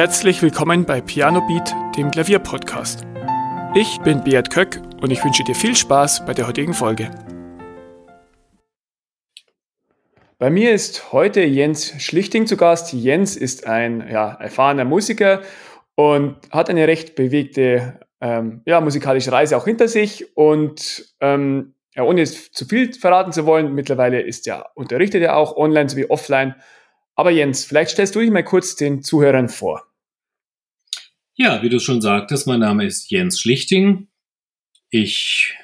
Herzlich willkommen bei Piano Beat, dem Klavierpodcast. Ich bin Beat Köck und ich wünsche dir viel Spaß bei der heutigen Folge. Bei mir ist heute Jens Schlichting zu Gast. Jens ist ein ja, erfahrener Musiker und hat eine recht bewegte ähm, ja, musikalische Reise auch hinter sich. Und ähm, ja, ohne jetzt zu viel verraten zu wollen, mittlerweile ist ja unterrichtet er auch online sowie offline. Aber Jens, vielleicht stellst du dich mal kurz den Zuhörern vor. Ja, wie du schon sagtest, mein Name ist Jens Schlichting. Ich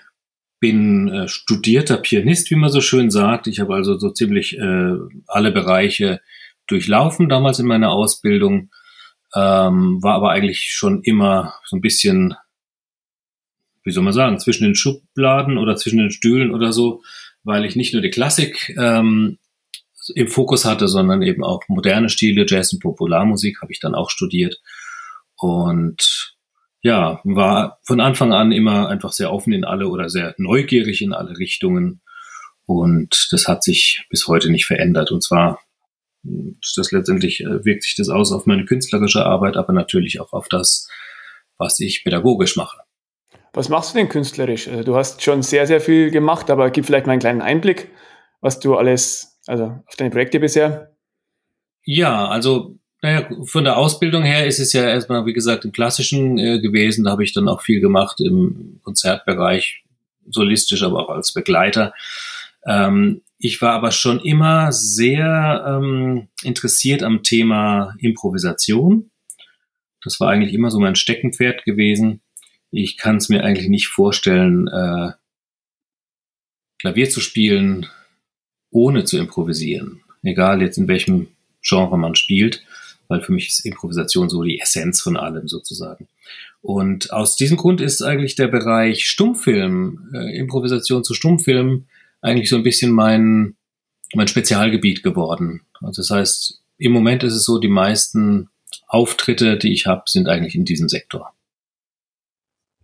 bin äh, studierter Pianist, wie man so schön sagt. Ich habe also so ziemlich äh, alle Bereiche durchlaufen damals in meiner Ausbildung, ähm, war aber eigentlich schon immer so ein bisschen, wie soll man sagen, zwischen den Schubladen oder zwischen den Stühlen oder so, weil ich nicht nur die Klassik ähm, im Fokus hatte, sondern eben auch moderne Stile, Jazz und Popularmusik habe ich dann auch studiert. Und ja, war von Anfang an immer einfach sehr offen in alle oder sehr neugierig in alle Richtungen. Und das hat sich bis heute nicht verändert. Und zwar das letztendlich äh, wirkt sich das aus auf meine künstlerische Arbeit, aber natürlich auch auf das, was ich pädagogisch mache. Was machst du denn künstlerisch? Also, du hast schon sehr, sehr viel gemacht, aber gib vielleicht mal einen kleinen Einblick, was du alles, also auf deine Projekte bisher. Ja, also naja, von der Ausbildung her ist es ja erstmal, wie gesagt, im Klassischen äh, gewesen. Da habe ich dann auch viel gemacht im Konzertbereich, solistisch, aber auch als Begleiter. Ähm, ich war aber schon immer sehr ähm, interessiert am Thema Improvisation. Das war eigentlich immer so mein Steckenpferd gewesen. Ich kann es mir eigentlich nicht vorstellen, äh, Klavier zu spielen, ohne zu improvisieren. Egal jetzt in welchem Genre man spielt weil für mich ist Improvisation so die Essenz von allem sozusagen. Und aus diesem Grund ist eigentlich der Bereich Stummfilm, äh, Improvisation zu Stummfilm, eigentlich so ein bisschen mein, mein Spezialgebiet geworden. Also das heißt, im Moment ist es so, die meisten Auftritte, die ich habe, sind eigentlich in diesem Sektor.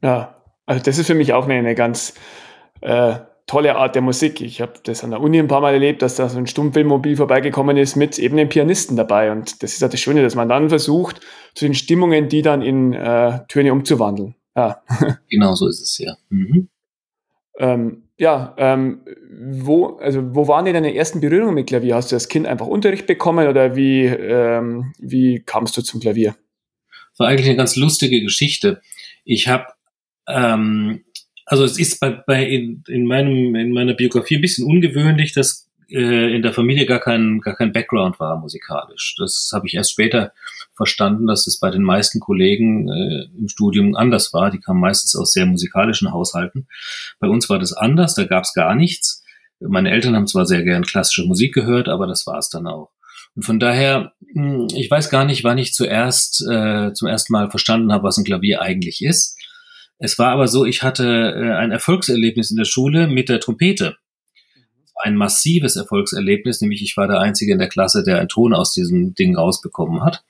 Ja, also das ist für mich auch eine, eine ganz äh, tolle Art der Musik. Ich habe das an der Uni ein paar Mal erlebt, dass da so ein Stummfilmmobil vorbeigekommen ist mit eben den Pianisten dabei. Und das ist halt das Schöne, dass man dann versucht, zu den Stimmungen, die dann in äh, Töne umzuwandeln. Ja. Genau so ist es, ja. Mhm. Ähm, ja, ähm, wo, also wo waren denn deine ersten Berührungen mit Klavier? Hast du als Kind einfach Unterricht bekommen oder wie, ähm, wie kamst du zum Klavier? War eigentlich eine ganz lustige Geschichte. Ich habe ähm, also es ist bei, bei in, in, meinem, in meiner Biografie ein bisschen ungewöhnlich, dass äh, in der Familie gar kein, gar kein Background war musikalisch. Das habe ich erst später verstanden, dass es bei den meisten Kollegen äh, im Studium anders war. Die kamen meistens aus sehr musikalischen Haushalten. Bei uns war das anders, da gab es gar nichts. Meine Eltern haben zwar sehr gern klassische Musik gehört, aber das war es dann auch. Und von daher, hm, ich weiß gar nicht, wann ich zuerst äh, zum ersten Mal verstanden habe, was ein Klavier eigentlich ist. Es war aber so, ich hatte äh, ein Erfolgserlebnis in der Schule mit der Trompete. Ein massives Erfolgserlebnis, nämlich ich war der Einzige in der Klasse, der einen Ton aus diesem Ding rausbekommen hat.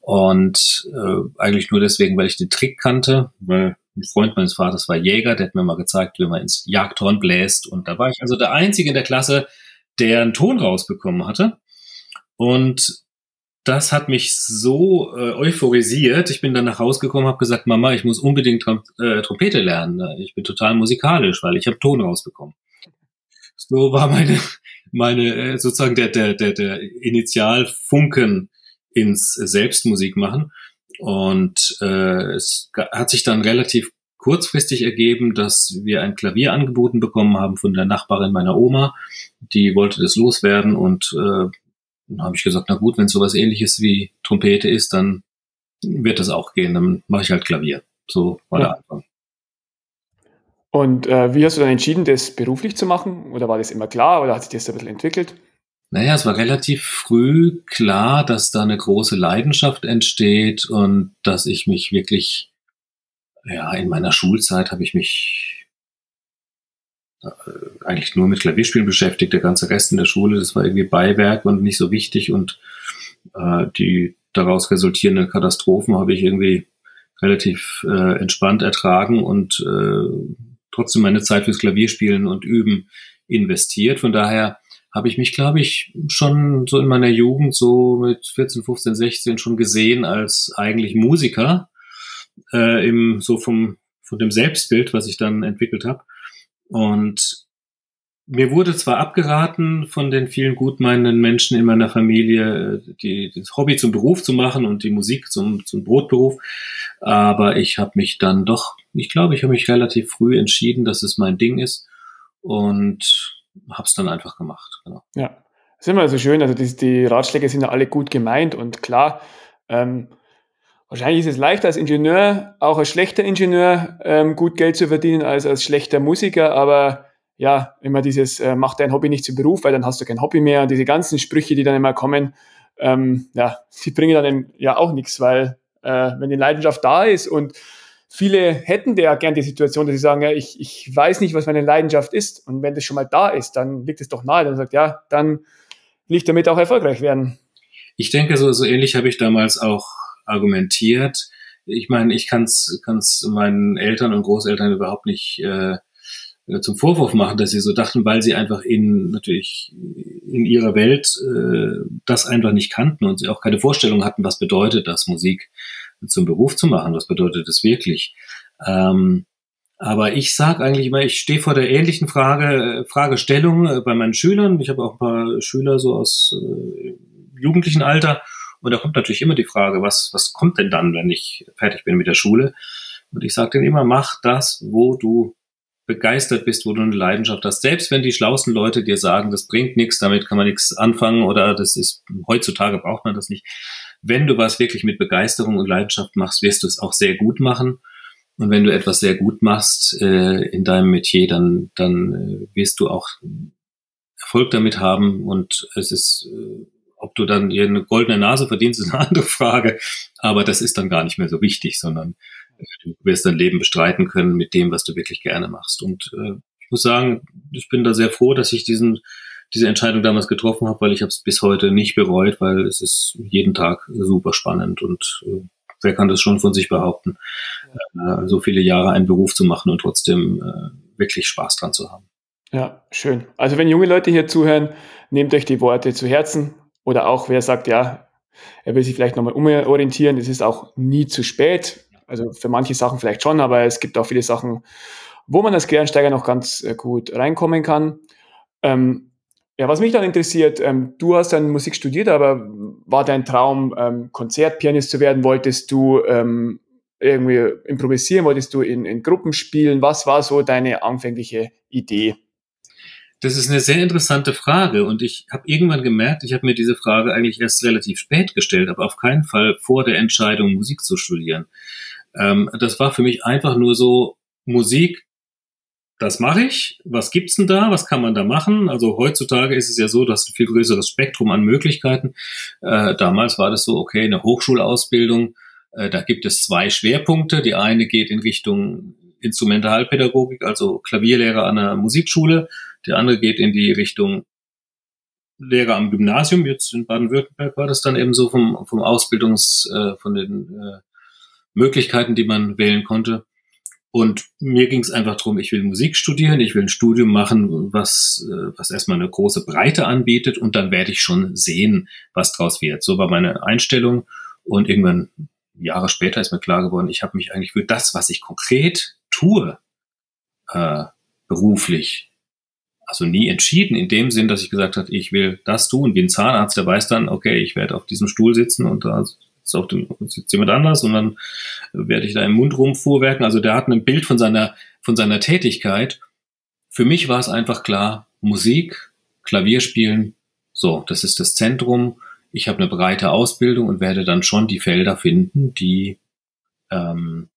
Und äh, eigentlich nur deswegen, weil ich den Trick kannte, weil ein Freund meines Vaters war Jäger, der hat mir mal gezeigt, wie man ins Jagdhorn bläst. Und da war ich also der Einzige in der Klasse, der einen Ton rausbekommen hatte. Und das hat mich so äh, euphorisiert. Ich bin dann nach Hause gekommen, habe gesagt, Mama, ich muss unbedingt Trom äh, Trompete lernen. Ich bin total musikalisch, weil ich habe Ton rausbekommen. So war meine, meine äh, sozusagen der, der, der, der Initialfunken ins Selbstmusik machen. Und äh, es hat sich dann relativ kurzfristig ergeben, dass wir ein Klavier angeboten bekommen haben von der Nachbarin meiner Oma. Die wollte das loswerden und äh, dann habe ich gesagt, na gut, wenn es sowas ähnliches wie Trompete ist, dann wird das auch gehen. Dann mache ich halt Klavier. So war ja. der Anfang. Und äh, wie hast du dann entschieden, das beruflich zu machen? Oder war das immer klar oder hat sich das ein bisschen entwickelt? Naja, es war relativ früh klar, dass da eine große Leidenschaft entsteht und dass ich mich wirklich, ja, in meiner Schulzeit habe ich mich eigentlich nur mit Klavierspielen beschäftigt. Der ganze Rest in der Schule, das war irgendwie Beiwerk und nicht so wichtig. Und äh, die daraus resultierenden Katastrophen habe ich irgendwie relativ äh, entspannt ertragen und äh, trotzdem meine Zeit fürs Klavierspielen und Üben investiert. Von daher habe ich mich, glaube ich, schon so in meiner Jugend, so mit 14, 15, 16 schon gesehen als eigentlich Musiker, äh, im, so vom, von dem Selbstbild, was ich dann entwickelt habe. Und mir wurde zwar abgeraten von den vielen gutmeinenden Menschen in meiner Familie, die, das Hobby zum Beruf zu machen und die Musik zum, zum Brotberuf, aber ich habe mich dann doch, ich glaube, ich habe mich relativ früh entschieden, dass es mein Ding ist und habe es dann einfach gemacht. Genau. Ja, ist immer so schön. Also die, die Ratschläge sind ja alle gut gemeint und klar. Ähm, wahrscheinlich ist es leichter als Ingenieur, auch als schlechter Ingenieur ähm, gut Geld zu verdienen als als schlechter Musiker. Aber ja, immer dieses äh, mach dein Hobby nicht zum Beruf, weil dann hast du kein Hobby mehr. Und diese ganzen Sprüche, die dann immer kommen, ähm, ja, die bringen dann ja auch nichts, weil äh, wenn die Leidenschaft da ist und viele hätten ja gern die Situation, dass sie sagen, ja, ich, ich weiß nicht, was meine Leidenschaft ist. Und wenn das schon mal da ist, dann liegt es doch nahe. Dann sagt, ja, dann will ich damit auch erfolgreich werden. Ich denke, so, so ähnlich habe ich damals auch argumentiert. Ich meine, ich kann es meinen Eltern und Großeltern überhaupt nicht äh, zum Vorwurf machen, dass sie so dachten, weil sie einfach in natürlich in ihrer Welt äh, das einfach nicht kannten und sie auch keine Vorstellung hatten, was bedeutet das Musik zum Beruf zu machen. Was bedeutet das wirklich? Ähm, aber ich sage eigentlich immer, ich stehe vor der ähnlichen Frage, Fragestellung äh, bei meinen Schülern. Ich habe auch ein paar Schüler so aus äh, jugendlichen Alter. Und da kommt natürlich immer die Frage, was, was kommt denn dann, wenn ich fertig bin mit der Schule? Und ich sage denen immer, mach das, wo du begeistert bist, wo du eine Leidenschaft hast. Selbst wenn die schlauesten Leute dir sagen, das bringt nichts, damit kann man nichts anfangen oder das ist, heutzutage braucht man das nicht wenn du was wirklich mit Begeisterung und Leidenschaft machst, wirst du es auch sehr gut machen. Und wenn du etwas sehr gut machst äh, in deinem Metier, dann, dann äh, wirst du auch Erfolg damit haben. Und es ist, äh, ob du dann eine goldene Nase verdienst, ist eine andere Frage. Aber das ist dann gar nicht mehr so wichtig, sondern äh, du wirst dein Leben bestreiten können mit dem, was du wirklich gerne machst. Und äh, ich muss sagen, ich bin da sehr froh, dass ich diesen diese Entscheidung damals getroffen habe, weil ich habe es bis heute nicht bereut, weil es ist jeden Tag super spannend und äh, wer kann das schon von sich behaupten, äh, so viele Jahre einen Beruf zu machen und trotzdem äh, wirklich Spaß dran zu haben. Ja, schön. Also wenn junge Leute hier zuhören, nehmt euch die Worte zu Herzen oder auch wer sagt, ja, er will sich vielleicht nochmal umorientieren, es ist auch nie zu spät. Also für manche Sachen vielleicht schon, aber es gibt auch viele Sachen, wo man als Quereinsteiger noch ganz äh, gut reinkommen kann. Ähm, ja, was mich dann interessiert, ähm, du hast dann Musik studiert, aber war dein Traum, ähm, Konzertpianist zu werden? Wolltest du ähm, irgendwie improvisieren? Wolltest du in, in Gruppen spielen? Was war so deine anfängliche Idee? Das ist eine sehr interessante Frage und ich habe irgendwann gemerkt, ich habe mir diese Frage eigentlich erst relativ spät gestellt, aber auf keinen Fall vor der Entscheidung, Musik zu studieren. Ähm, das war für mich einfach nur so, Musik das mache ich. Was gibt's denn da? Was kann man da machen? Also heutzutage ist es ja so, dass ein viel größeres Spektrum an Möglichkeiten. Äh, damals war das so, okay, eine Hochschulausbildung, äh, da gibt es zwei Schwerpunkte. Die eine geht in Richtung Instrumentalpädagogik, also Klavierlehrer an der Musikschule. Die andere geht in die Richtung Lehrer am Gymnasium. Jetzt in Baden-Württemberg war das dann eben so vom, vom Ausbildungs, äh, von den äh, Möglichkeiten, die man wählen konnte. Und mir ging es einfach darum, ich will Musik studieren, ich will ein Studium machen, was, äh, was erstmal eine große Breite anbietet und dann werde ich schon sehen, was draus wird. So war meine Einstellung. Und irgendwann, Jahre später, ist mir klar geworden, ich habe mich eigentlich für das, was ich konkret tue, äh, beruflich, also nie entschieden, in dem Sinn, dass ich gesagt habe, ich will das tun, wie ein Zahnarzt, der weiß dann, okay, ich werde auf diesem Stuhl sitzen und da ist auf dem, sitzt jemand anders und dann werde ich da im Mund rumfuhrwerken. Also der hat ein Bild von seiner, von seiner Tätigkeit. Für mich war es einfach klar, Musik, Klavierspielen, so, das ist das Zentrum. Ich habe eine breite Ausbildung und werde dann schon die Felder finden, die, ähm,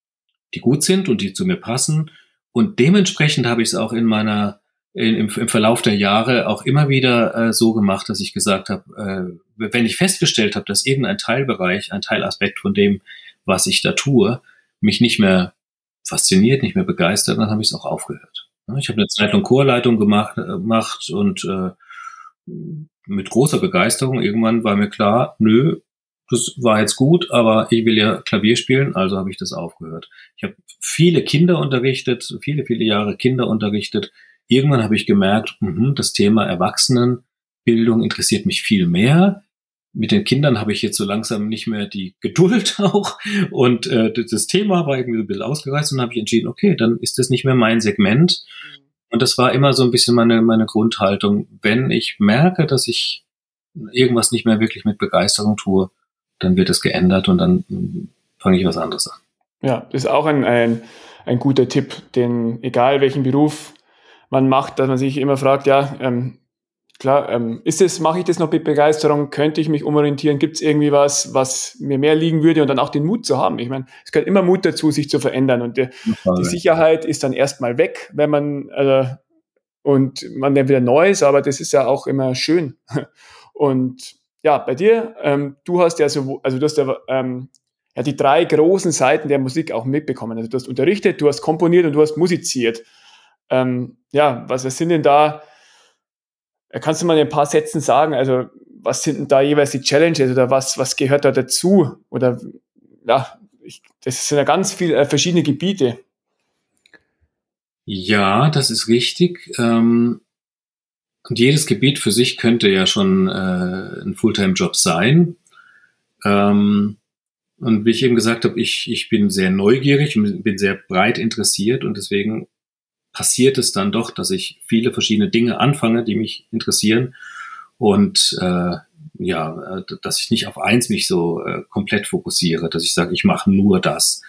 die gut sind und die zu mir passen. Und dementsprechend habe ich es auch in meiner in, im, im Verlauf der Jahre auch immer wieder äh, so gemacht, dass ich gesagt habe, äh, wenn ich festgestellt habe, dass irgendein Teilbereich, ein Teilaspekt von dem, was ich da tue, mich nicht mehr fasziniert, nicht mehr begeistert, dann habe ich es auch aufgehört. Ich habe eine Zeit lang Chorleitung gemacht, äh, gemacht und äh, mit großer Begeisterung. Irgendwann war mir klar, nö, das war jetzt gut, aber ich will ja Klavier spielen, also habe ich das aufgehört. Ich habe viele Kinder unterrichtet, viele, viele Jahre Kinder unterrichtet, irgendwann habe ich gemerkt, mh, das Thema Erwachsenen Bildung interessiert mich viel mehr. Mit den Kindern habe ich jetzt so langsam nicht mehr die Geduld auch. Und äh, das Thema war irgendwie ein bisschen ausgereizt und habe ich entschieden, okay, dann ist das nicht mehr mein Segment. Und das war immer so ein bisschen meine, meine Grundhaltung. Wenn ich merke, dass ich irgendwas nicht mehr wirklich mit Begeisterung tue, dann wird es geändert und dann hm, fange ich was anderes an. Ja, das ist auch ein, ein, ein guter Tipp, den egal welchen Beruf man macht, dass man sich immer fragt, ja, ähm, klar, ähm, ist es, mache ich das noch mit Begeisterung? Könnte ich mich umorientieren? Gibt es irgendwie was, was mir mehr liegen würde und dann auch den Mut zu haben? Ich meine, es gehört immer Mut dazu, sich zu verändern und die, die Sicherheit ist dann erstmal weg, wenn man äh, und man dann wieder Neues, aber das ist ja auch immer schön. Und ja, bei dir, ähm, du hast ja so, also du hast ja, ähm, ja die drei großen Seiten der Musik auch mitbekommen. Also du hast unterrichtet, du hast komponiert und du hast musiziert. Ähm, ja, was sind denn da, äh, kannst du mal in ein paar Sätzen sagen, also was sind denn da jeweils die Challenges oder was, was gehört da dazu? Oder ja, ich, das sind ja ganz viele äh, verschiedene Gebiete. Ja, das ist richtig. Ähm, und jedes Gebiet für sich könnte ja schon äh, ein Fulltime-Job sein. Ähm, und wie ich eben gesagt habe, ich, ich bin sehr neugierig und bin sehr breit interessiert und deswegen passiert es dann doch, dass ich viele verschiedene Dinge anfange, die mich interessieren und äh, ja, dass ich nicht auf eins mich so äh, komplett fokussiere, dass ich sage, ich mache nur das.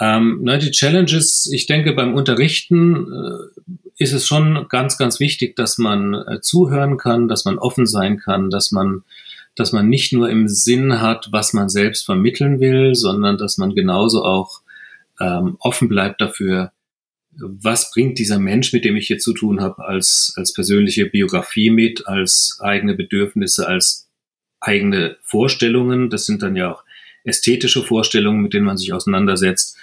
Ähm, ne, die Challenges, ich denke, beim Unterrichten äh, ist es schon ganz, ganz wichtig, dass man äh, zuhören kann, dass man offen sein kann, dass man, dass man nicht nur im Sinn hat, was man selbst vermitteln will, sondern dass man genauso auch ähm, offen bleibt dafür, was bringt dieser Mensch, mit dem ich hier zu tun habe, als, als persönliche Biografie mit, als eigene Bedürfnisse, als eigene Vorstellungen. Das sind dann ja auch ästhetische Vorstellungen, mit denen man sich auseinandersetzt.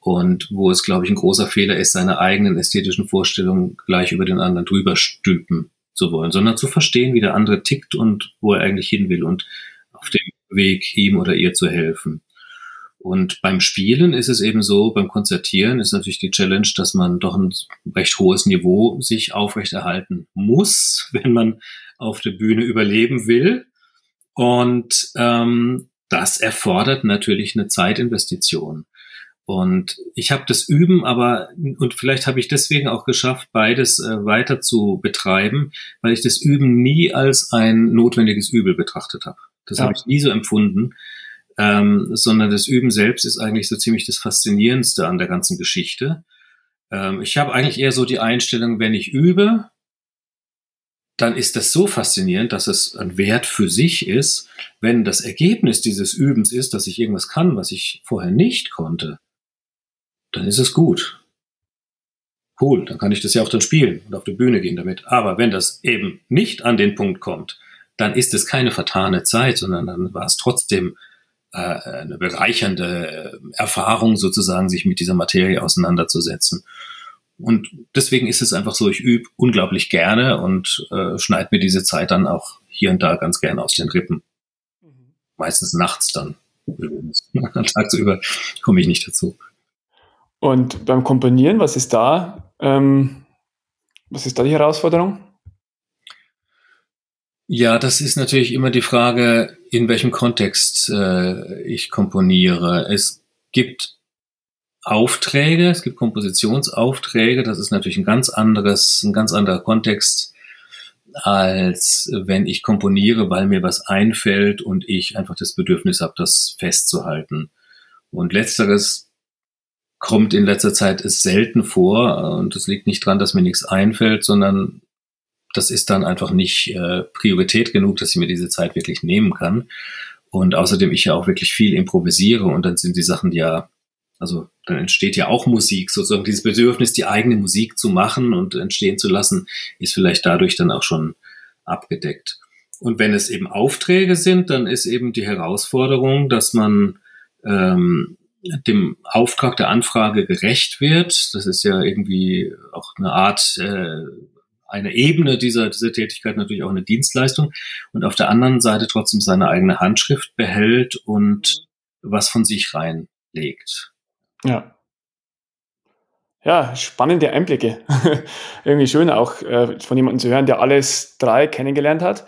Und wo es, glaube ich, ein großer Fehler ist, seine eigenen ästhetischen Vorstellungen gleich über den anderen drüber stülpen zu wollen, sondern zu verstehen, wie der andere tickt und wo er eigentlich hin will und auf dem Weg ihm oder ihr zu helfen. Und beim Spielen ist es eben so, beim Konzertieren ist natürlich die Challenge, dass man doch ein recht hohes Niveau sich aufrechterhalten muss, wenn man auf der Bühne überleben will. Und ähm, das erfordert natürlich eine Zeitinvestition. Und ich habe das Üben, aber und vielleicht habe ich deswegen auch geschafft, beides äh, weiter zu betreiben, weil ich das Üben nie als ein notwendiges Übel betrachtet habe. Das ja. habe ich nie so empfunden, ähm, sondern das Üben selbst ist eigentlich so ziemlich das Faszinierendste an der ganzen Geschichte. Ähm, ich habe eigentlich eher so die Einstellung, wenn ich übe, dann ist das so faszinierend, dass es ein Wert für sich ist, wenn das Ergebnis dieses Übens ist, dass ich irgendwas kann, was ich vorher nicht konnte, dann ist es gut. Cool, dann kann ich das ja auch dann spielen und auf die Bühne gehen damit. Aber wenn das eben nicht an den Punkt kommt, dann ist es keine vertane Zeit, sondern dann war es trotzdem eine bereichernde Erfahrung sozusagen, sich mit dieser Materie auseinanderzusetzen. Und deswegen ist es einfach so, ich übe unglaublich gerne und äh, schneide mir diese Zeit dann auch hier und da ganz gerne aus den Rippen. Mhm. Meistens nachts dann. Übrigens. Tagsüber komme ich nicht dazu. Und beim Komponieren, was ist da, ähm, was ist da die Herausforderung? Ja, das ist natürlich immer die Frage, in welchem Kontext äh, ich komponiere. Es gibt Aufträge, es gibt Kompositionsaufträge, das ist natürlich ein ganz anderes, ein ganz anderer Kontext, als wenn ich komponiere, weil mir was einfällt und ich einfach das Bedürfnis habe, das festzuhalten. Und letzteres kommt in letzter Zeit selten vor und das liegt nicht dran, dass mir nichts einfällt, sondern das ist dann einfach nicht äh, Priorität genug, dass ich mir diese Zeit wirklich nehmen kann. Und außerdem ich ja auch wirklich viel improvisiere und dann sind die Sachen ja, also dann entsteht ja auch Musik, sozusagen dieses Bedürfnis, die eigene Musik zu machen und entstehen zu lassen, ist vielleicht dadurch dann auch schon abgedeckt. Und wenn es eben Aufträge sind, dann ist eben die Herausforderung, dass man ähm, dem Auftrag der Anfrage gerecht wird. Das ist ja irgendwie auch eine Art äh, eine Ebene dieser, dieser Tätigkeit natürlich auch eine Dienstleistung und auf der anderen Seite trotzdem seine eigene Handschrift behält und was von sich reinlegt. Ja. Ja, spannende Einblicke. Irgendwie schön auch äh, von jemandem zu hören, der alles drei kennengelernt hat.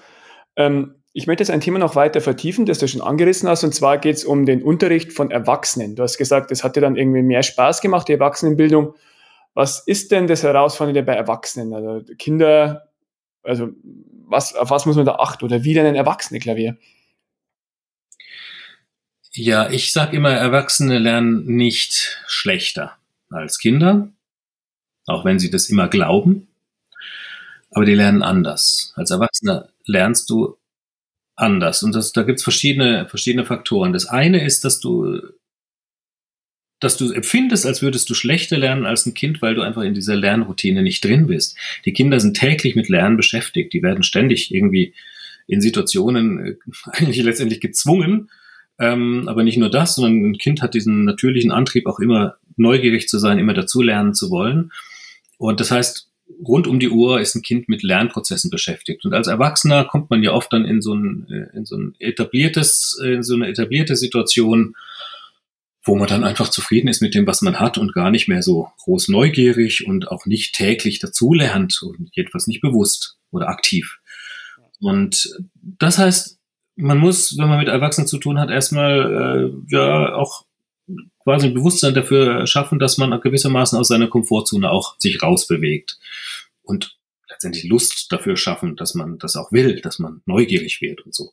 Ähm, ich möchte jetzt ein Thema noch weiter vertiefen, das du schon angerissen hast, und zwar geht es um den Unterricht von Erwachsenen. Du hast gesagt, es hat dir dann irgendwie mehr Spaß gemacht, die Erwachsenenbildung. Was ist denn das Herausfordernde bei Erwachsenen? Also Kinder, also was, auf was muss man da achten oder wie denn ein Erwachsene-Klavier? Ja, ich sage immer, Erwachsene lernen nicht schlechter als Kinder, auch wenn sie das immer glauben, aber die lernen anders. Als Erwachsener lernst du anders. Und das, da gibt's verschiedene, verschiedene Faktoren. Das eine ist, dass du, dass du empfindest, als würdest du schlechter lernen als ein Kind, weil du einfach in dieser Lernroutine nicht drin bist. Die Kinder sind täglich mit Lernen beschäftigt. Die werden ständig irgendwie in Situationen äh, eigentlich letztendlich gezwungen. Ähm, aber nicht nur das, sondern ein Kind hat diesen natürlichen Antrieb, auch immer neugierig zu sein, immer dazulernen zu wollen. Und das heißt, rund um die Uhr ist ein Kind mit Lernprozessen beschäftigt. Und als Erwachsener kommt man ja oft dann in so ein, äh, in so ein etabliertes, in so eine etablierte Situation, wo man dann einfach zufrieden ist mit dem, was man hat und gar nicht mehr so groß neugierig und auch nicht täglich dazulernt und jedenfalls nicht bewusst oder aktiv. Und das heißt, man muss, wenn man mit Erwachsenen zu tun hat, erstmal äh, ja auch quasi ein Bewusstsein dafür schaffen, dass man gewissermaßen aus seiner Komfortzone auch sich rausbewegt und letztendlich Lust dafür schaffen, dass man das auch will, dass man neugierig wird und so.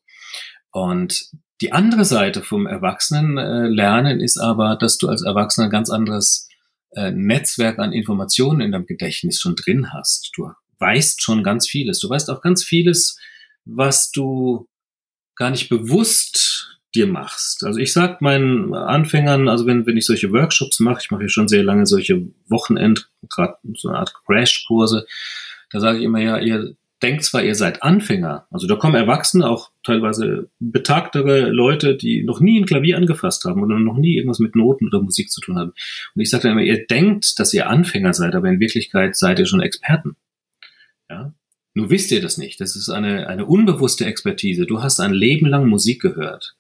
Und die andere Seite vom Erwachsenenlernen ist aber, dass du als Erwachsener ein ganz anderes äh, Netzwerk an Informationen in deinem Gedächtnis schon drin hast. Du weißt schon ganz vieles. Du weißt auch ganz vieles, was du gar nicht bewusst dir machst. Also ich sag meinen Anfängern, also wenn, wenn ich solche Workshops mache, ich mache ja schon sehr lange solche Wochenend, gerade so eine Art Crash-Kurse, da sage ich immer, ja, ihr denkt zwar, ihr seid Anfänger, also da kommen Erwachsene, auch teilweise betagtere Leute, die noch nie ein Klavier angefasst haben oder noch nie irgendwas mit Noten oder Musik zu tun haben. Und ich sage dann immer, ihr denkt, dass ihr Anfänger seid, aber in Wirklichkeit seid ihr schon Experten. Ja? Nur wisst ihr das nicht. Das ist eine, eine unbewusste Expertise. Du hast ein Leben lang Musik gehört.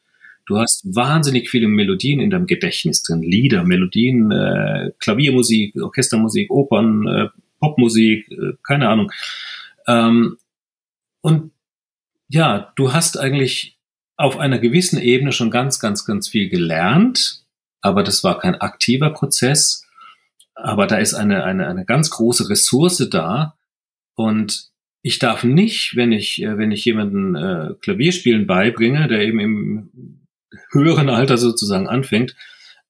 Du hast wahnsinnig viele Melodien in deinem Gedächtnis drin. Lieder, Melodien, äh, Klaviermusik, Orchestermusik, Opern, äh, Popmusik, äh, keine Ahnung. Ähm, und ja, du hast eigentlich auf einer gewissen Ebene schon ganz, ganz, ganz viel gelernt, aber das war kein aktiver Prozess. Aber da ist eine, eine, eine ganz große Ressource da. Und ich darf nicht, wenn ich, äh, wenn ich jemanden äh, Klavierspielen beibringe, der eben im höheren Alter sozusagen anfängt,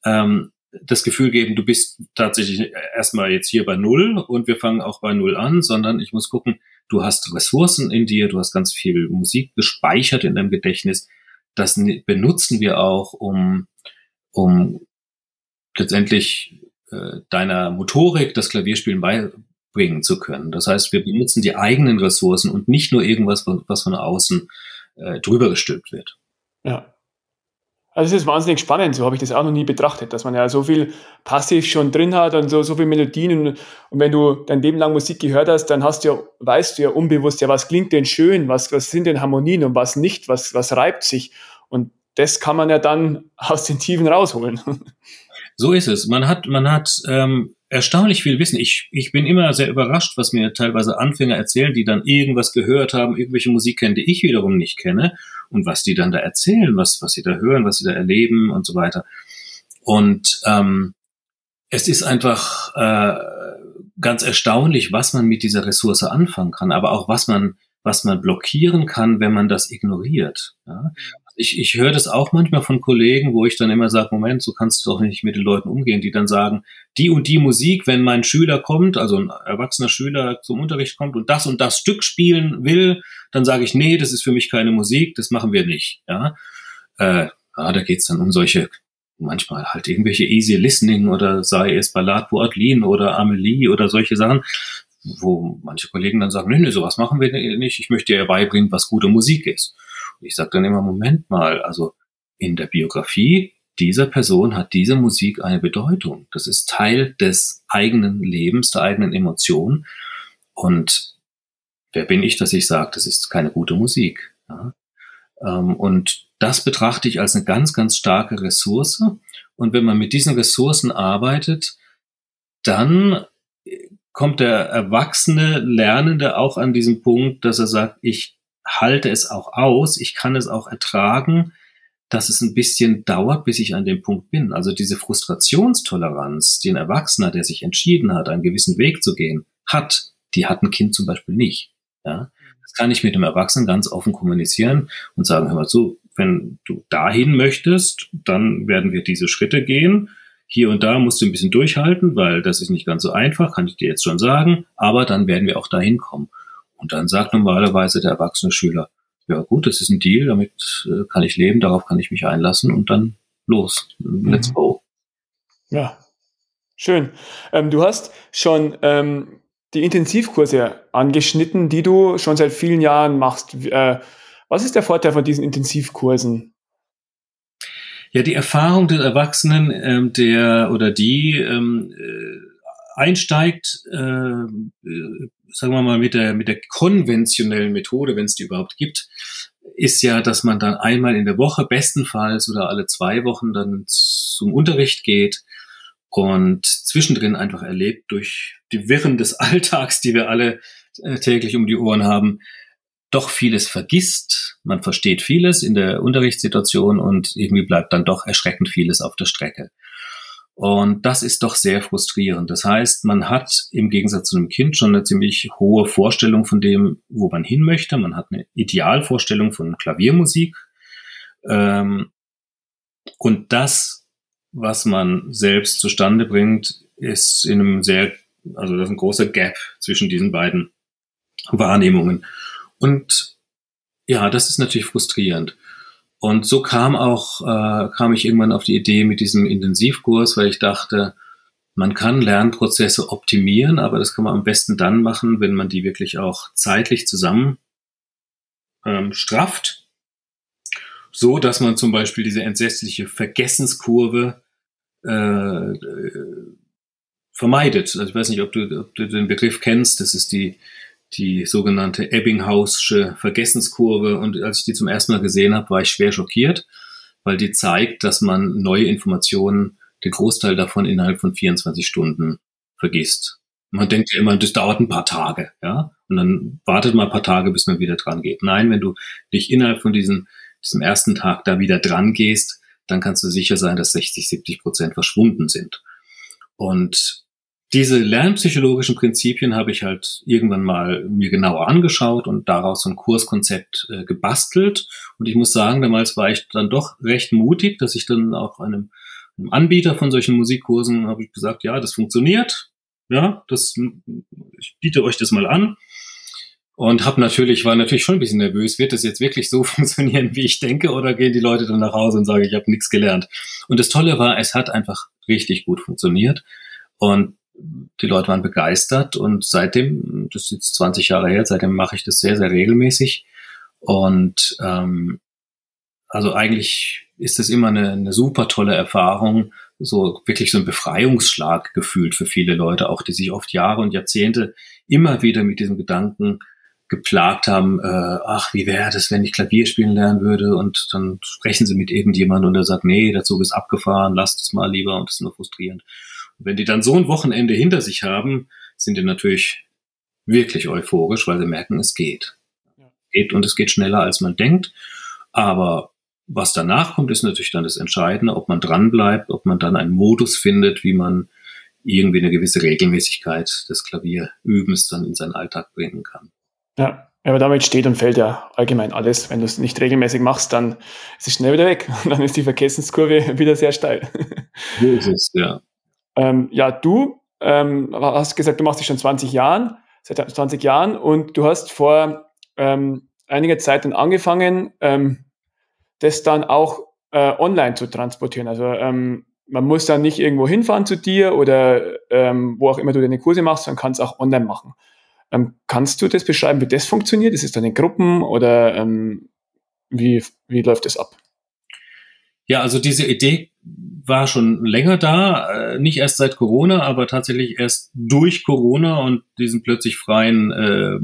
ähm, das Gefühl geben, du bist tatsächlich erstmal jetzt hier bei Null und wir fangen auch bei Null an, sondern ich muss gucken, du hast Ressourcen in dir, du hast ganz viel Musik gespeichert in deinem Gedächtnis. Das benutzen wir auch, um, um letztendlich äh, deiner Motorik das Klavierspielen beibringen zu können. Das heißt, wir benutzen die eigenen Ressourcen und nicht nur irgendwas, was von außen äh, drüber gestülpt wird. Ja, also es ist wahnsinnig spannend, so habe ich das auch noch nie betrachtet, dass man ja so viel passiv schon drin hat und so, so viele Melodien und, und wenn du dein Leben lang Musik gehört hast, dann hast du ja, weißt du ja unbewusst, ja, was klingt denn schön, was, was sind denn Harmonien und was nicht, was, was reibt sich und das kann man ja dann aus den Tiefen rausholen. So ist es. Man hat, man hat ähm, erstaunlich viel Wissen. Ich, ich bin immer sehr überrascht, was mir teilweise Anfänger erzählen, die dann irgendwas gehört haben, irgendwelche Musik kennen, die ich wiederum nicht kenne und was die dann da erzählen, was, was sie da hören, was sie da erleben und so weiter. Und ähm, es ist einfach äh, ganz erstaunlich, was man mit dieser Ressource anfangen kann, aber auch was man, was man blockieren kann, wenn man das ignoriert. Ja? Ich, ich höre das auch manchmal von Kollegen, wo ich dann immer sage, Moment, so kannst du doch nicht mit den Leuten umgehen, die dann sagen, die und die Musik, wenn mein Schüler kommt, also ein erwachsener Schüler zum Unterricht kommt und das und das Stück spielen will, dann sage ich, nee, das ist für mich keine Musik, das machen wir nicht. Ja, äh, ja da geht's dann um solche manchmal halt irgendwelche Easy Listening oder sei es Ballade pour Adeline oder Amelie oder solche Sachen, wo manche Kollegen dann sagen, nee, nee, sowas machen wir nicht, ich möchte dir beibringen, was gute Musik ist. Und ich sage dann immer, Moment mal, also in der Biografie dieser Person hat diese Musik eine Bedeutung. Das ist Teil des eigenen Lebens, der eigenen Emotion. Und wer bin ich, dass ich sage, das ist keine gute Musik? Ja? Ähm, und das betrachte ich als eine ganz, ganz starke Ressource. Und wenn man mit diesen Ressourcen arbeitet, dann kommt der erwachsene Lernende auch an diesen Punkt, dass er sagt, ich halte es auch aus, ich kann es auch ertragen, dass es ein bisschen dauert, bis ich an dem Punkt bin. Also diese Frustrationstoleranz, die ein Erwachsener, der sich entschieden hat, einen gewissen Weg zu gehen, hat, die hat ein Kind zum Beispiel nicht. Ja? Das kann ich mit dem Erwachsenen ganz offen kommunizieren und sagen, hör mal zu, wenn du dahin möchtest, dann werden wir diese Schritte gehen. Hier und da musst du ein bisschen durchhalten, weil das ist nicht ganz so einfach, kann ich dir jetzt schon sagen, aber dann werden wir auch dahin kommen. Und dann sagt normalerweise der erwachsene Schüler, ja gut, das ist ein Deal, damit äh, kann ich leben, darauf kann ich mich einlassen und dann los. Let's mhm. go. Ja, schön. Ähm, du hast schon ähm, die Intensivkurse angeschnitten, die du schon seit vielen Jahren machst. Äh, was ist der Vorteil von diesen Intensivkursen? Ja, die Erfahrung des Erwachsenen, ähm, der oder die ähm, äh, einsteigt, äh, äh sagen wir mal, mit der, mit der konventionellen Methode, wenn es die überhaupt gibt, ist ja, dass man dann einmal in der Woche, bestenfalls oder alle zwei Wochen dann zum Unterricht geht und zwischendrin einfach erlebt durch die Wirren des Alltags, die wir alle äh, täglich um die Ohren haben, doch vieles vergisst. Man versteht vieles in der Unterrichtssituation und irgendwie bleibt dann doch erschreckend vieles auf der Strecke. Und das ist doch sehr frustrierend. Das heißt, man hat im Gegensatz zu einem Kind schon eine ziemlich hohe Vorstellung von dem, wo man hin möchte. Man hat eine Idealvorstellung von Klaviermusik. Ähm, und das, was man selbst zustande bringt, ist in einem sehr, also das ist ein großer Gap zwischen diesen beiden Wahrnehmungen. Und ja, das ist natürlich frustrierend. Und so kam auch, äh, kam ich irgendwann auf die Idee mit diesem Intensivkurs, weil ich dachte, man kann Lernprozesse optimieren, aber das kann man am besten dann machen, wenn man die wirklich auch zeitlich zusammen ähm, strafft, so dass man zum Beispiel diese entsetzliche Vergessenskurve äh, äh, vermeidet. Also ich weiß nicht, ob du, ob du den Begriff kennst. Das ist die die sogenannte Ebbinghaus'sche Vergessenskurve. Und als ich die zum ersten Mal gesehen habe, war ich schwer schockiert, weil die zeigt, dass man neue Informationen, den Großteil davon innerhalb von 24 Stunden vergisst. Man denkt ja immer, das dauert ein paar Tage, ja. Und dann wartet man ein paar Tage, bis man wieder dran geht. Nein, wenn du dich innerhalb von diesem, diesem ersten Tag da wieder dran gehst, dann kannst du sicher sein, dass 60, 70 Prozent verschwunden sind. Und diese lernpsychologischen Prinzipien habe ich halt irgendwann mal mir genauer angeschaut und daraus so ein Kurskonzept äh, gebastelt. Und ich muss sagen, damals war ich dann doch recht mutig, dass ich dann auch einem, einem Anbieter von solchen Musikkursen habe ich gesagt, ja, das funktioniert. Ja, das, ich biete euch das mal an. Und habe natürlich, war natürlich schon ein bisschen nervös, wird das jetzt wirklich so funktionieren, wie ich denke, oder gehen die Leute dann nach Hause und sagen, ich habe nichts gelernt. Und das Tolle war, es hat einfach richtig gut funktioniert. Und die Leute waren begeistert und seitdem, das ist jetzt 20 Jahre her, seitdem mache ich das sehr, sehr regelmäßig. Und ähm, also eigentlich ist das immer eine, eine super tolle Erfahrung, so wirklich so ein Befreiungsschlag gefühlt für viele Leute, auch die sich oft Jahre und Jahrzehnte immer wieder mit diesem Gedanken geplagt haben, äh, ach, wie wäre das, wenn ich Klavier spielen lernen würde und dann sprechen sie mit irgendjemandem und der sagt, nee, der Zug ist abgefahren, lasst es mal lieber und das ist nur frustrierend. Und wenn die dann so ein Wochenende hinter sich haben, sind die natürlich wirklich euphorisch, weil sie merken, es geht. Geht und es geht schneller, als man denkt. Aber was danach kommt, ist natürlich dann das Entscheidende, ob man dran bleibt, ob man dann einen Modus findet, wie man irgendwie eine gewisse Regelmäßigkeit des Klavierübens dann in seinen Alltag bringen kann. Ja, aber damit steht und fällt ja allgemein alles. Wenn du es nicht regelmäßig machst, dann ist es schnell wieder weg. Und dann ist die Vergessenskurve wieder sehr steil. So ist es, ja. Ähm, ja, du ähm, hast gesagt, du machst dich schon 20 Jahren, seit 20 Jahren und du hast vor ähm, einiger Zeit dann angefangen, ähm, das dann auch äh, online zu transportieren. Also ähm, man muss dann nicht irgendwo hinfahren zu dir oder ähm, wo auch immer du deine Kurse machst, sondern kannst auch online machen. Ähm, kannst du das beschreiben, wie das funktioniert? Ist es dann in Gruppen oder ähm, wie, wie läuft das ab? Ja, also diese Idee war schon länger da, äh, nicht erst seit Corona, aber tatsächlich erst durch Corona und diesen plötzlich freien, äh,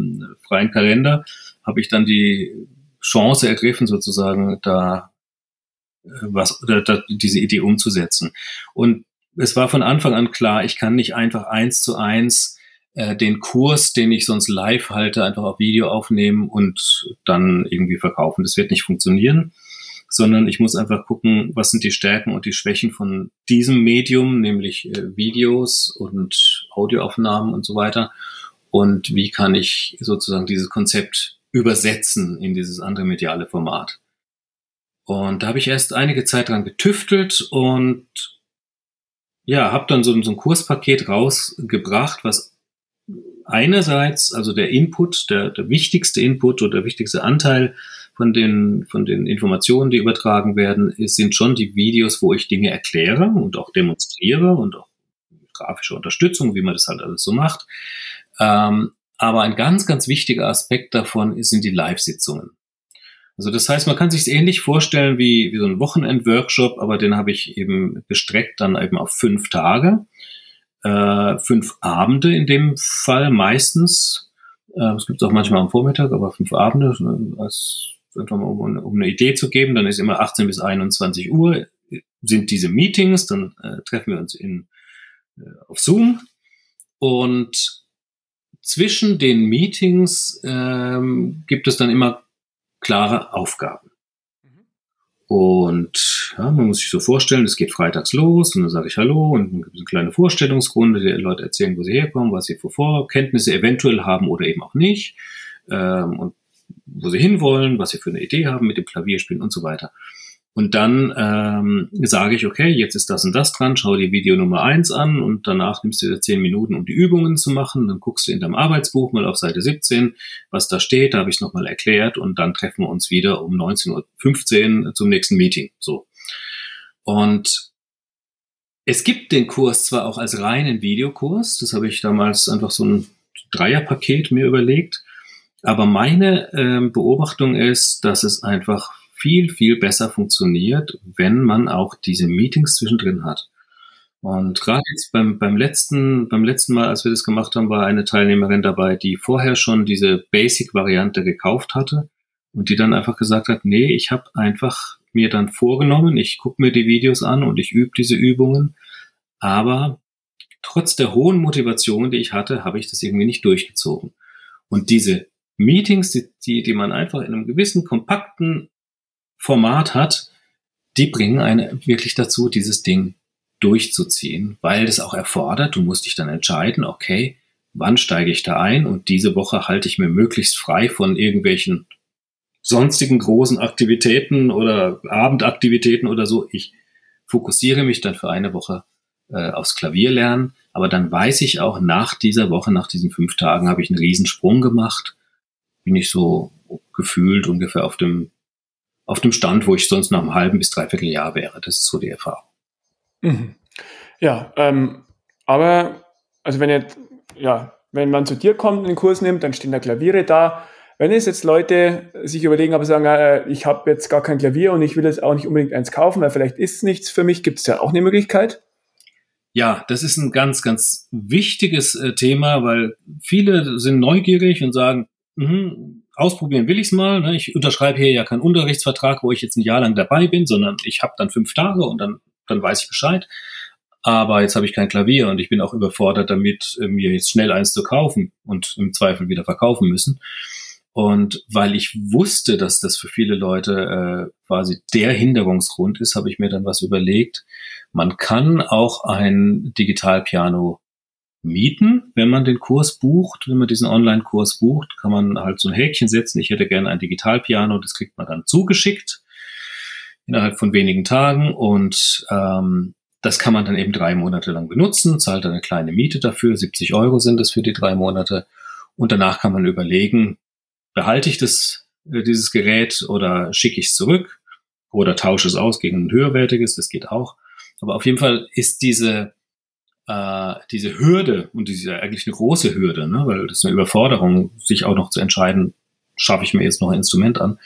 freien Kalender habe ich dann die Chance ergriffen, sozusagen da äh, was oder da, diese Idee umzusetzen. Und es war von Anfang an klar, ich kann nicht einfach eins zu eins äh, den Kurs, den ich sonst live halte, einfach auf Video aufnehmen und dann irgendwie verkaufen. Das wird nicht funktionieren, sondern ich muss einfach gucken, was sind die Stärken und die Schwächen von diesem Medium, nämlich äh, Videos und Audioaufnahmen und so weiter. Und wie kann ich sozusagen dieses Konzept übersetzen in dieses andere mediale Format. Und da habe ich erst einige Zeit dran getüftelt und ja, habe dann so, so ein Kurspaket rausgebracht, was einerseits, also der Input, der, der wichtigste Input oder der wichtigste Anteil von den, von den Informationen, die übertragen werden, sind schon die Videos, wo ich Dinge erkläre und auch demonstriere und auch grafische Unterstützung, wie man das halt alles so macht. Ähm, aber ein ganz, ganz wichtiger Aspekt davon sind die Live-Sitzungen. Also das heißt, man kann sich es ähnlich vorstellen wie, wie so ein Wochenend-Workshop, aber den habe ich eben gestreckt dann eben auf fünf Tage, äh, fünf Abende in dem Fall meistens. Äh, es gibt es auch manchmal am Vormittag, aber fünf Abende, äh, als, um, um eine Idee zu geben, dann ist immer 18 bis 21 Uhr sind diese Meetings, dann äh, treffen wir uns in, äh, auf Zoom und zwischen den Meetings ähm, gibt es dann immer klare Aufgaben. Und ja, man muss sich so vorstellen, es geht freitags los und dann sage ich Hallo und dann gibt es eine kleine Vorstellungsrunde, die Leute erzählen, wo sie herkommen, was sie für Vorkenntnisse eventuell haben oder eben auch nicht ähm, und wo sie hinwollen, was sie für eine Idee haben mit dem Klavierspielen und so weiter. Und dann ähm, sage ich, okay, jetzt ist das und das dran, schau dir Video Nummer eins an und danach nimmst du dir zehn Minuten, um die Übungen zu machen. Dann guckst du in deinem Arbeitsbuch mal auf Seite 17, was da steht, da habe ich es nochmal erklärt und dann treffen wir uns wieder um 19.15 Uhr zum nächsten Meeting. So. Und es gibt den Kurs zwar auch als reinen Videokurs, das habe ich damals einfach so ein Dreierpaket mir überlegt, aber meine äh, Beobachtung ist, dass es einfach viel, viel besser funktioniert, wenn man auch diese Meetings zwischendrin hat. Und gerade jetzt beim, beim letzten, beim letzten Mal, als wir das gemacht haben, war eine Teilnehmerin dabei, die vorher schon diese Basic-Variante gekauft hatte und die dann einfach gesagt hat, nee, ich habe einfach mir dann vorgenommen, ich gucke mir die Videos an und ich übe diese Übungen, aber trotz der hohen Motivation, die ich hatte, habe ich das irgendwie nicht durchgezogen. Und diese Meetings, die, die, man einfach in einem gewissen kompakten Format hat, die bringen einen wirklich dazu, dieses Ding durchzuziehen, weil das auch erfordert, du musst dich dann entscheiden, okay, wann steige ich da ein? Und diese Woche halte ich mir möglichst frei von irgendwelchen sonstigen großen Aktivitäten oder Abendaktivitäten oder so. Ich fokussiere mich dann für eine Woche äh, aufs Klavierlernen, aber dann weiß ich auch, nach dieser Woche, nach diesen fünf Tagen habe ich einen Riesensprung gemacht, bin ich so gefühlt ungefähr auf dem auf dem Stand, wo ich sonst nach einem halben bis dreiviertel Jahr wäre. Das ist so die Erfahrung. Mhm. Ja, ähm, aber also wenn jetzt, ja, wenn man zu dir kommt und den Kurs nimmt, dann stehen da Klaviere da. Wenn es jetzt Leute sich überlegen, aber sagen, äh, ich habe jetzt gar kein Klavier und ich will jetzt auch nicht unbedingt eins kaufen, weil vielleicht ist es nichts für mich, gibt es ja auch eine Möglichkeit? Ja, das ist ein ganz, ganz wichtiges äh, Thema, weil viele sind neugierig und sagen, mh, ausprobieren will ich es mal. Ne? Ich unterschreibe hier ja keinen Unterrichtsvertrag, wo ich jetzt ein Jahr lang dabei bin, sondern ich habe dann fünf Tage und dann, dann weiß ich Bescheid. Aber jetzt habe ich kein Klavier und ich bin auch überfordert damit, äh, mir jetzt schnell eins zu kaufen und im Zweifel wieder verkaufen müssen. Und weil ich wusste, dass das für viele Leute äh, quasi der Hinderungsgrund ist, habe ich mir dann was überlegt. Man kann auch ein Digitalpiano mieten, wenn man den Kurs bucht. Wenn man diesen Online-Kurs bucht, kann man halt so ein Häkchen setzen. Ich hätte gerne ein Digitalpiano, das kriegt man dann zugeschickt innerhalb von wenigen Tagen und ähm, das kann man dann eben drei Monate lang benutzen, zahlt eine kleine Miete dafür, 70 Euro sind es für die drei Monate und danach kann man überlegen, behalte ich das, äh, dieses Gerät oder schicke ich es zurück oder tausche es aus gegen ein höherwertiges, das geht auch. Aber auf jeden Fall ist diese äh, diese Hürde, und die ist ja eigentlich eine große Hürde, ne, weil das ist eine Überforderung, sich auch noch zu entscheiden, schaffe ich mir jetzt noch ein Instrument an.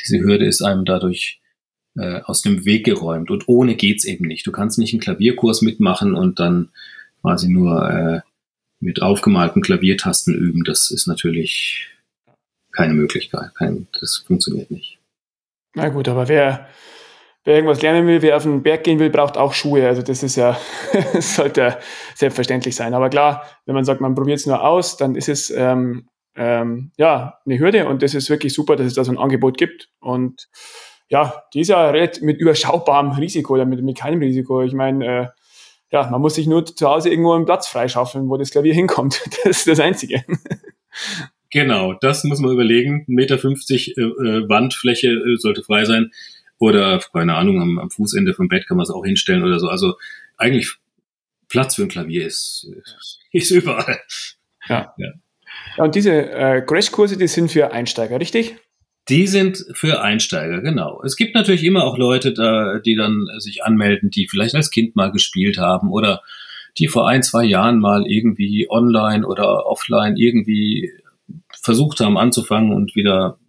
Diese Hürde ist einem dadurch äh, aus dem Weg geräumt. Und ohne geht's eben nicht. Du kannst nicht einen Klavierkurs mitmachen und dann quasi nur äh, mit aufgemalten Klaviertasten üben. Das ist natürlich keine Möglichkeit. Kein, das funktioniert nicht. Na gut, aber wer wer irgendwas lernen will, wer auf den Berg gehen will, braucht auch Schuhe. Also das ist ja, sollte selbstverständlich sein. Aber klar, wenn man sagt, man probiert es nur aus, dann ist es ähm, ähm, ja eine Hürde und das ist wirklich super, dass es da so ein Angebot gibt. Und ja, die ist ja mit überschaubarem Risiko oder mit, mit keinem Risiko. Ich meine, äh, ja, man muss sich nur zu Hause irgendwo einen Platz freischaffeln, wo das Klavier hinkommt. Das ist das Einzige. Genau, das muss man überlegen. 1,50 Meter äh, äh, Wandfläche äh, sollte frei sein. Oder, keine Ahnung, am, am Fußende vom Bett kann man es auch hinstellen oder so. Also eigentlich Platz für ein Klavier ist, ist überall. Ja. ja. ja und diese äh, Crashkurse, die sind für Einsteiger, richtig? Die sind für Einsteiger, genau. Es gibt natürlich immer auch Leute, da, die dann sich anmelden, die vielleicht als Kind mal gespielt haben oder die vor ein, zwei Jahren mal irgendwie online oder offline irgendwie versucht haben anzufangen und wieder,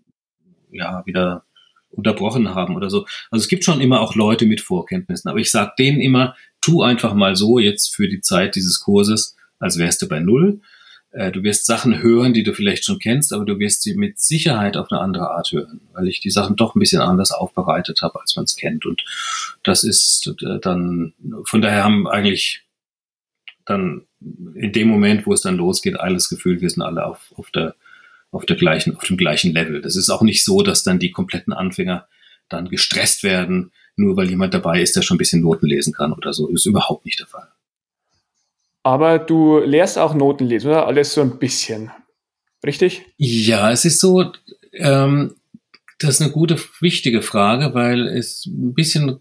ja, wieder unterbrochen haben oder so. Also es gibt schon immer auch Leute mit Vorkenntnissen, aber ich sage denen immer, tu einfach mal so jetzt für die Zeit dieses Kurses, als wärst du bei Null. Äh, du wirst Sachen hören, die du vielleicht schon kennst, aber du wirst sie mit Sicherheit auf eine andere Art hören, weil ich die Sachen doch ein bisschen anders aufbereitet habe, als man es kennt. Und das ist äh, dann, von daher haben eigentlich dann in dem Moment, wo es dann losgeht, alles Gefühl, wir sind alle auf, auf der auf der gleichen, auf dem gleichen Level. Das ist auch nicht so, dass dann die kompletten Anfänger dann gestresst werden, nur weil jemand dabei ist, der schon ein bisschen Noten lesen kann oder so. Das ist überhaupt nicht der Fall. Aber du lehrst auch Noten lesen, oder? Alles so ein bisschen. Richtig? Ja, es ist so, ähm, das ist eine gute, wichtige Frage, weil es ein bisschen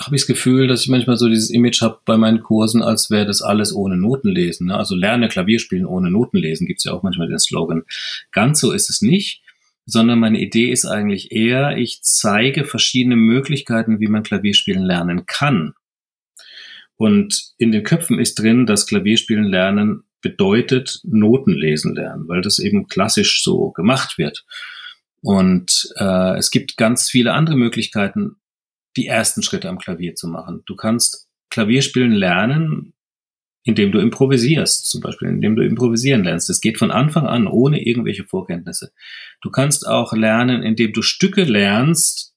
habe ich das Gefühl, dass ich manchmal so dieses Image habe bei meinen Kursen, als wäre das alles ohne Notenlesen. Ne? Also lerne Klavierspielen ohne Notenlesen, gibt es ja auch manchmal den Slogan. Ganz so ist es nicht, sondern meine Idee ist eigentlich eher, ich zeige verschiedene Möglichkeiten, wie man Klavierspielen lernen kann. Und in den Köpfen ist drin, dass Klavierspielen lernen bedeutet Notenlesen lernen, weil das eben klassisch so gemacht wird. Und äh, es gibt ganz viele andere Möglichkeiten, die ersten Schritte am Klavier zu machen. Du kannst Klavierspielen lernen, indem du improvisierst, zum Beispiel, indem du improvisieren lernst. Das geht von Anfang an ohne irgendwelche Vorkenntnisse. Du kannst auch lernen, indem du Stücke lernst,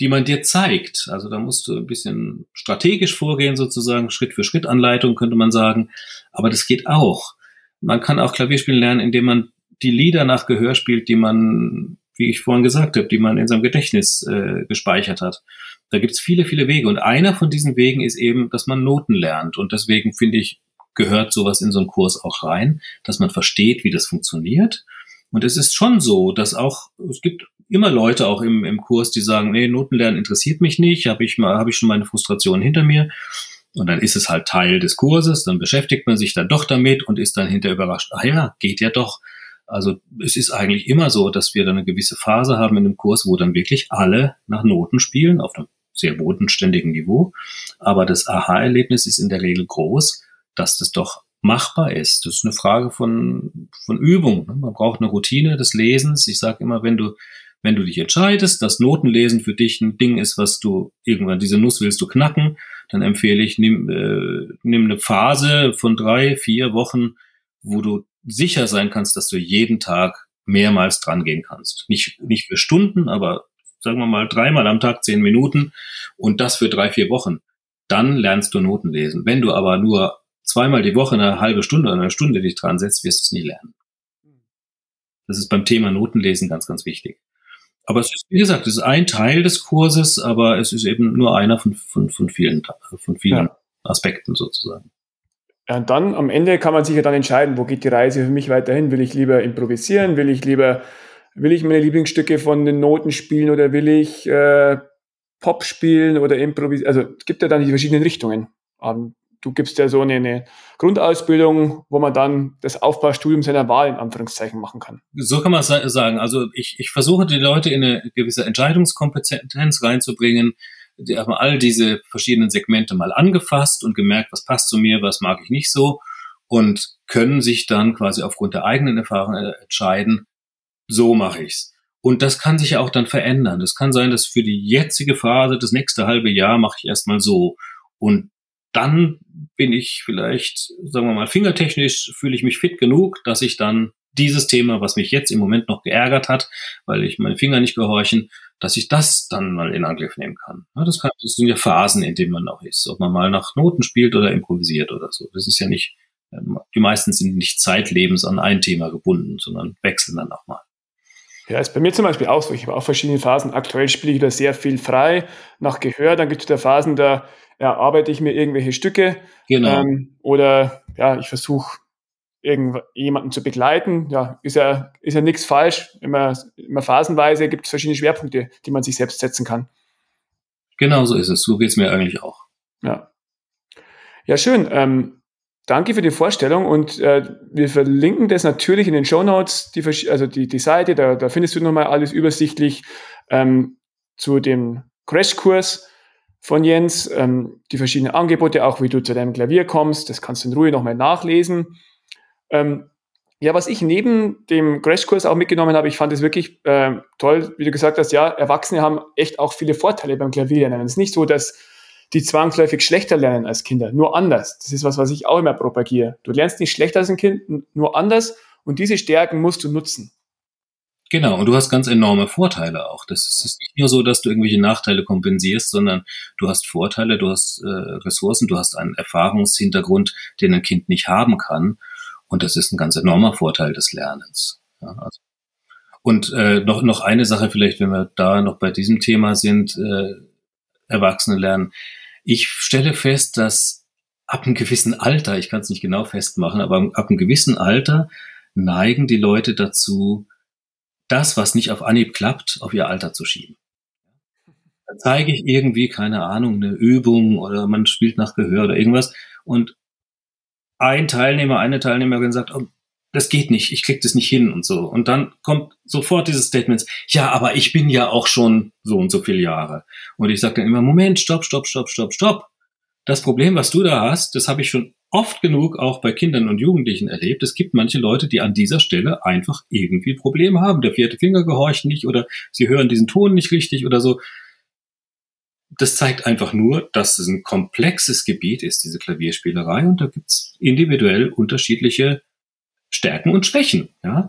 die man dir zeigt. Also da musst du ein bisschen strategisch vorgehen, sozusagen, Schritt für Schritt Anleitung könnte man sagen. Aber das geht auch. Man kann auch Klavierspielen lernen, indem man die Lieder nach Gehör spielt, die man wie ich vorhin gesagt habe, die man in seinem Gedächtnis äh, gespeichert hat. Da gibt's viele, viele Wege. Und einer von diesen Wegen ist eben, dass man Noten lernt. Und deswegen finde ich, gehört sowas in so einen Kurs auch rein, dass man versteht, wie das funktioniert. Und es ist schon so, dass auch, es gibt immer Leute auch im, im Kurs, die sagen, nee, Notenlernen interessiert mich nicht, habe ich habe ich schon meine Frustration hinter mir. Und dann ist es halt Teil des Kurses, dann beschäftigt man sich dann doch damit und ist dann hinterher überrascht, ah ja, geht ja doch. Also es ist eigentlich immer so, dass wir dann eine gewisse Phase haben in dem Kurs, wo dann wirklich alle nach Noten spielen, auf einem sehr bodenständigen Niveau. Aber das Aha-Erlebnis ist in der Regel groß, dass das doch machbar ist. Das ist eine Frage von, von Übung. Ne? Man braucht eine Routine des Lesens. Ich sage immer, wenn du, wenn du dich entscheidest, dass Notenlesen für dich ein Ding ist, was du irgendwann, diese Nuss willst du knacken, dann empfehle ich, nimm, äh, nimm eine Phase von drei, vier Wochen, wo du sicher sein kannst, dass du jeden Tag mehrmals dran gehen kannst. Nicht, nicht für Stunden, aber sagen wir mal dreimal am Tag zehn Minuten und das für drei, vier Wochen. Dann lernst du Noten lesen. Wenn du aber nur zweimal die Woche eine halbe Stunde oder eine Stunde dich dran setzt, wirst du es nie lernen. Das ist beim Thema Notenlesen ganz, ganz wichtig. Aber es ist, wie gesagt, es ist ein Teil des Kurses, aber es ist eben nur einer von, von, von vielen, von vielen ja. Aspekten sozusagen. Ja, und dann am Ende kann man sich ja dann entscheiden, wo geht die Reise für mich weiterhin? Will ich lieber improvisieren? Will ich lieber, will ich meine Lieblingsstücke von den Noten spielen oder will ich äh, Pop spielen oder improvisieren? Also es gibt ja dann die verschiedenen Richtungen. Ähm, du gibst ja so eine, eine, Grundausbildung, wo man dann das Aufbaustudium seiner Wahl in Anführungszeichen machen kann. So kann man sagen. Also ich, ich versuche die Leute in eine gewisse Entscheidungskompetenz reinzubringen die haben all diese verschiedenen Segmente mal angefasst und gemerkt, was passt zu mir, was mag ich nicht so und können sich dann quasi aufgrund der eigenen Erfahrung entscheiden, so mache ich's. Und das kann sich ja auch dann verändern. Das kann sein, dass für die jetzige Phase, das nächste halbe Jahr mache ich erstmal so. Und dann bin ich vielleicht, sagen wir mal, fingertechnisch fühle ich mich fit genug, dass ich dann dieses Thema, was mich jetzt im Moment noch geärgert hat, weil ich meine Finger nicht gehorchen, dass ich das dann mal in Angriff nehmen kann. Das, kann das sind ja Phasen, in denen man auch ist. Ob man mal nach Noten spielt oder improvisiert oder so. Das ist ja nicht, ähm, die meisten sind nicht zeitlebens an ein Thema gebunden, sondern wechseln dann auch mal. Ja, ist bei mir zum Beispiel auch so. Ich habe auch verschiedene Phasen. Aktuell spiele ich da sehr viel frei nach Gehör. Dann gibt es da Phasen, da ja, arbeite ich mir irgendwelche Stücke. Genau. Ähm, oder ja, ich versuche jemanden zu begleiten. Ja, ist ja, ist ja nichts falsch. Immer, immer phasenweise gibt es verschiedene Schwerpunkte, die man sich selbst setzen kann. Genau so ist es. So geht es mir eigentlich auch. Ja. Ja, schön. Ähm, danke für die Vorstellung und äh, wir verlinken das natürlich in den Show Notes, die, also die, die Seite, da, da findest du nochmal alles übersichtlich ähm, zu dem Crashkurs von Jens, ähm, die verschiedenen Angebote, auch wie du zu deinem Klavier kommst, das kannst du in Ruhe nochmal nachlesen. Ähm, ja, was ich neben dem Crashkurs auch mitgenommen habe, ich fand es wirklich äh, toll, wie du gesagt hast, ja, Erwachsene haben echt auch viele Vorteile beim Klavierlernen. Es ist nicht so, dass die zwangsläufig schlechter lernen als Kinder, nur anders. Das ist was, was ich auch immer propagiere. Du lernst nicht schlechter als ein Kind, nur anders und diese Stärken musst du nutzen. Genau, und du hast ganz enorme Vorteile auch. Das ist nicht nur so, dass du irgendwelche Nachteile kompensierst, sondern du hast Vorteile, du hast äh, Ressourcen, du hast einen Erfahrungshintergrund, den ein Kind nicht haben kann. Und das ist ein ganz enormer Vorteil des Lernens. Ja, also. Und äh, noch, noch eine Sache vielleicht, wenn wir da noch bei diesem Thema sind, äh, Erwachsene lernen. Ich stelle fest, dass ab einem gewissen Alter, ich kann es nicht genau festmachen, aber ab einem gewissen Alter neigen die Leute dazu, das, was nicht auf Anhieb klappt, auf ihr Alter zu schieben. Da zeige ich irgendwie, keine Ahnung, eine Übung oder man spielt nach Gehör oder irgendwas und ein Teilnehmer, eine Teilnehmerin sagt, oh, das geht nicht, ich krieg das nicht hin und so. Und dann kommt sofort dieses Statement, ja, aber ich bin ja auch schon so und so viele Jahre. Und ich sage dann immer, Moment, stopp, stopp, stopp, stopp, stopp. Das Problem, was du da hast, das habe ich schon oft genug auch bei Kindern und Jugendlichen erlebt. Es gibt manche Leute, die an dieser Stelle einfach irgendwie Probleme haben. Der vierte Finger gehorcht nicht oder sie hören diesen Ton nicht richtig oder so das zeigt einfach nur, dass es ein komplexes Gebiet ist, diese Klavierspielerei, und da gibt's individuell unterschiedliche Stärken und Schwächen. Ja?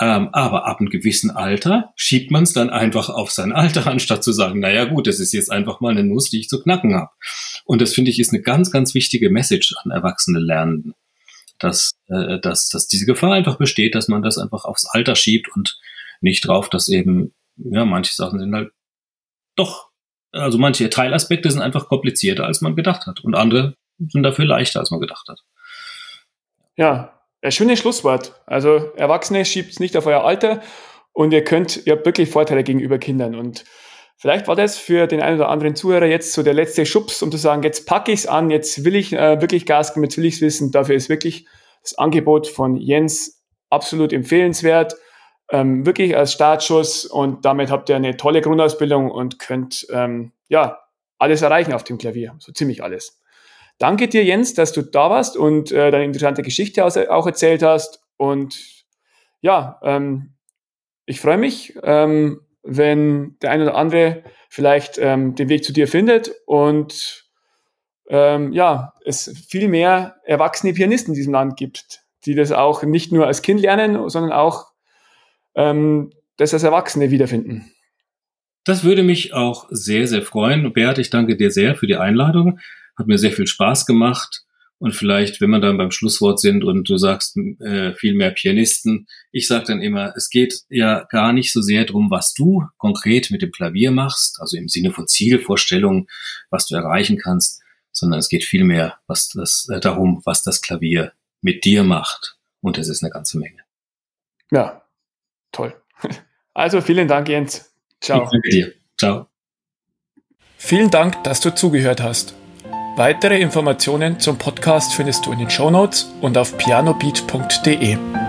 Ähm, aber ab einem gewissen Alter schiebt man es dann einfach auf sein Alter, anstatt zu sagen, naja gut, das ist jetzt einfach mal eine Nuss, die ich zu knacken habe. Und das finde ich ist eine ganz, ganz wichtige Message an erwachsene Lernenden, dass, äh, dass, dass diese Gefahr einfach besteht, dass man das einfach aufs Alter schiebt und nicht drauf, dass eben, ja, manche Sachen sind halt doch also manche Teilaspekte sind einfach komplizierter, als man gedacht hat. Und andere sind dafür leichter, als man gedacht hat. Ja, ein schönes Schlusswort. Also Erwachsene schiebt es nicht auf euer Alter und ihr könnt, ihr habt wirklich Vorteile gegenüber Kindern. Und vielleicht war das für den einen oder anderen Zuhörer jetzt so der letzte Schubs, um zu sagen, jetzt packe ich es an, jetzt will ich äh, wirklich Gas geben, jetzt will ich es wissen. Dafür ist wirklich das Angebot von Jens absolut empfehlenswert ähm, wirklich als Startschuss und damit habt ihr eine tolle Grundausbildung und könnt ähm, ja alles erreichen auf dem Klavier, so ziemlich alles. Danke dir, Jens, dass du da warst und äh, deine interessante Geschichte auch erzählt hast. Und ja, ähm, ich freue mich, ähm, wenn der eine oder andere vielleicht ähm, den Weg zu dir findet und ähm, ja, es viel mehr erwachsene Pianisten in diesem Land gibt, die das auch nicht nur als Kind lernen, sondern auch ähm, das als Erwachsene wiederfinden. Das würde mich auch sehr, sehr freuen. Bert, ich danke dir sehr für die Einladung. Hat mir sehr viel Spaß gemacht. Und vielleicht, wenn wir dann beim Schlusswort sind und du sagst äh, viel mehr Pianisten, ich sage dann immer, es geht ja gar nicht so sehr darum, was du konkret mit dem Klavier machst, also im Sinne von Zielvorstellungen, was du erreichen kannst, sondern es geht vielmehr was das, äh, darum, was das Klavier mit dir macht. Und das ist eine ganze Menge. Ja, Toll. Also vielen Dank, Jens. Ciao. Ich danke dir. Ciao. Vielen Dank, dass du zugehört hast. Weitere Informationen zum Podcast findest du in den Show Notes und auf pianobeat.de.